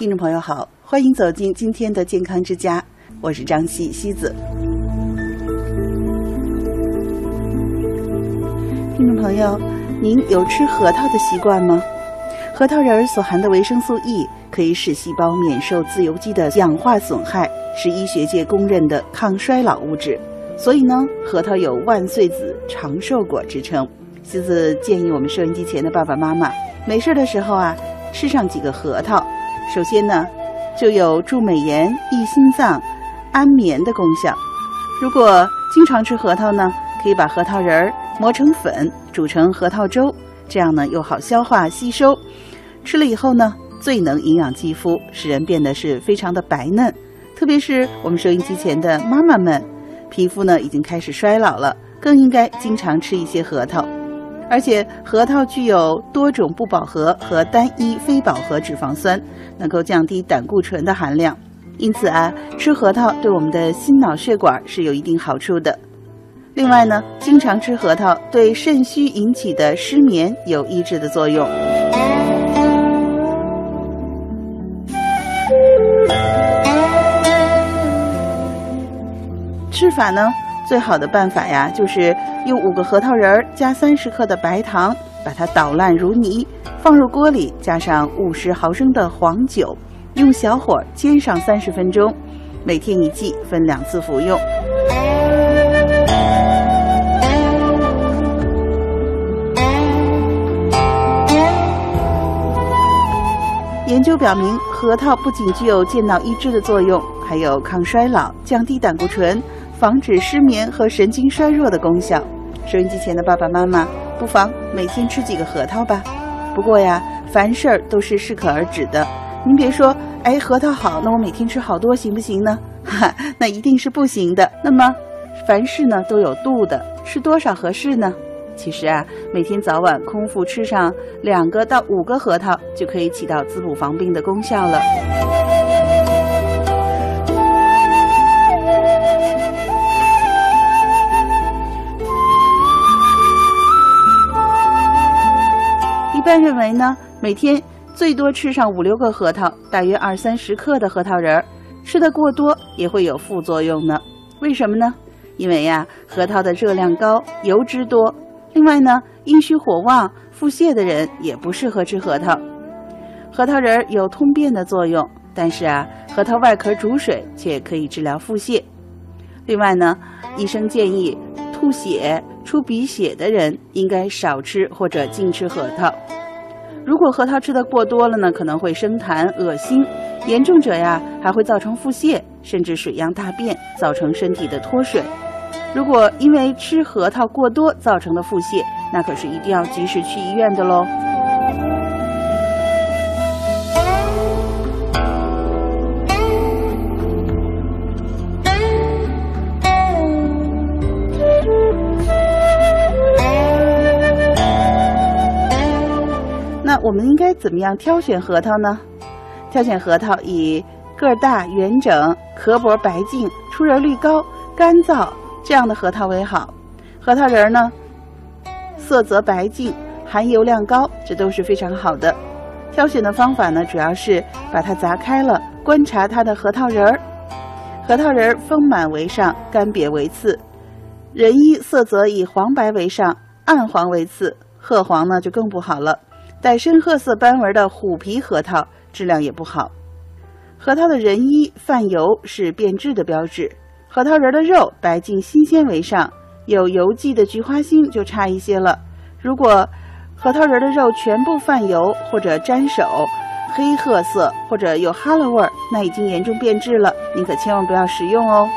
听众朋友好，欢迎走进今天的健康之家，我是张希希子。听众朋友，您有吃核桃的习惯吗？核桃仁儿所含的维生素 E 可以使细胞免受自由基的氧化损害，是医学界公认的抗衰老物质。所以呢，核桃有“万岁子”、“长寿果”之称。希子建议我们收音机前的爸爸妈妈，没事的时候啊，吃上几个核桃。首先呢，就有助美颜、益心脏、安眠的功效。如果经常吃核桃呢，可以把核桃仁儿磨成粉，煮成核桃粥，这样呢又好消化吸收。吃了以后呢，最能营养肌肤，使人变得是非常的白嫩。特别是我们收音机前的妈妈们，皮肤呢已经开始衰老了，更应该经常吃一些核桃。而且核桃具有多种不饱和和单一非饱和脂肪酸，能够降低胆固醇的含量。因此啊，吃核桃对我们的心脑血管是有一定好处的。另外呢，经常吃核桃对肾虚引起的失眠有抑制的作用。吃法呢？最好的办法呀，就是用五个核桃仁儿加三十克的白糖，把它捣烂如泥，放入锅里，加上五十毫升的黄酒，用小火煎上三十分钟。每天一剂，分两次服用。研究表明，核桃不仅具有健脑益智的作用，还有抗衰老、降低胆固醇。防止失眠和神经衰弱的功效。收音机前的爸爸妈妈，不妨每天吃几个核桃吧。不过呀，凡事儿都是适可而止的。您别说，哎，核桃好，那我每天吃好多行不行呢？哈，那一定是不行的。那么，凡事呢都有度的，吃多少合适呢？其实啊，每天早晚空腹吃上两个到五个核桃，就可以起到滋补防病的功效了。为呢，每天最多吃上五六个核桃，大约二三十克的核桃仁儿，吃的过多也会有副作用呢。为什么呢？因为呀，核桃的热量高，油脂多。另外呢，阴虚火旺、腹泻的人也不适合吃核桃。核桃仁儿有通便的作用，但是啊，核桃外壳煮水却可以治疗腹泻。另外呢，医生建议。吐血、出鼻血的人应该少吃或者禁吃核桃。如果核桃吃的过多了呢，可能会生痰、恶心，严重者呀还会造成腹泻，甚至水样大便，造成身体的脱水。如果因为吃核桃过多造成的腹泻，那可是一定要及时去医院的喽。我们应该怎么样挑选核桃呢？挑选核桃以个大、圆整、壳薄白净、出仁率高、干燥这样的核桃为好。核桃仁儿呢，色泽白净、含油量高，这都是非常好的。挑选的方法呢，主要是把它砸开了，观察它的核桃仁儿。核桃仁儿丰满为上，干瘪为次。仁衣色泽以黄白为上，暗黄为次。褐黄呢，就更不好了。带深褐色斑纹的虎皮核桃质量也不好。核桃的仁衣泛油是变质的标志。核桃仁的肉白净新鲜为上，有油迹的菊花心就差一些了。如果核桃仁的肉全部泛油或者沾手，黑褐色或者有哈喇味儿，那已经严重变质了，您可千万不要食用哦。